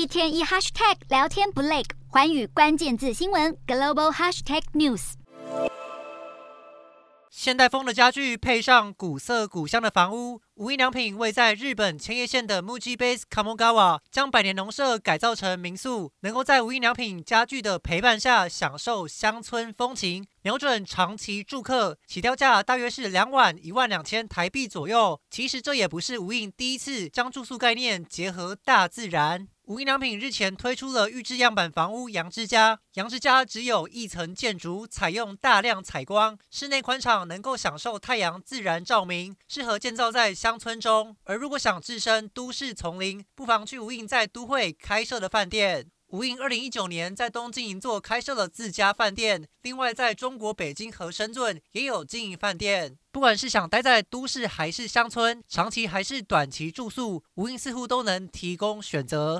一天一 hashtag 聊天不累，环宇关键字新闻 global hashtag news。现代风的家具配上古色古香的房屋，无印良品位在日本千叶县的 Muji Base Kamogawa 将百年农舍改造成民宿，能够在无印良品家具的陪伴下享受乡村风情，瞄准长期住客，起跳价大约是两晚一万两千台币左右。其实这也不是无印第一次将住宿概念结合大自然。无印良品日前推出了预制样板房屋阳之家，阳之家只有一层建筑，采用大量采光，室内宽敞，能够享受太阳自然照明，适合建造在乡乡村中。而如果想置身都市丛林，不妨去无印在都会开设的饭店。无印二零一九年在东京银座开设了自家饭店，另外在中国北京和深圳也有经营饭店。不管是想待在都市还是乡村，长期还是短期住宿，无印似乎都能提供选择。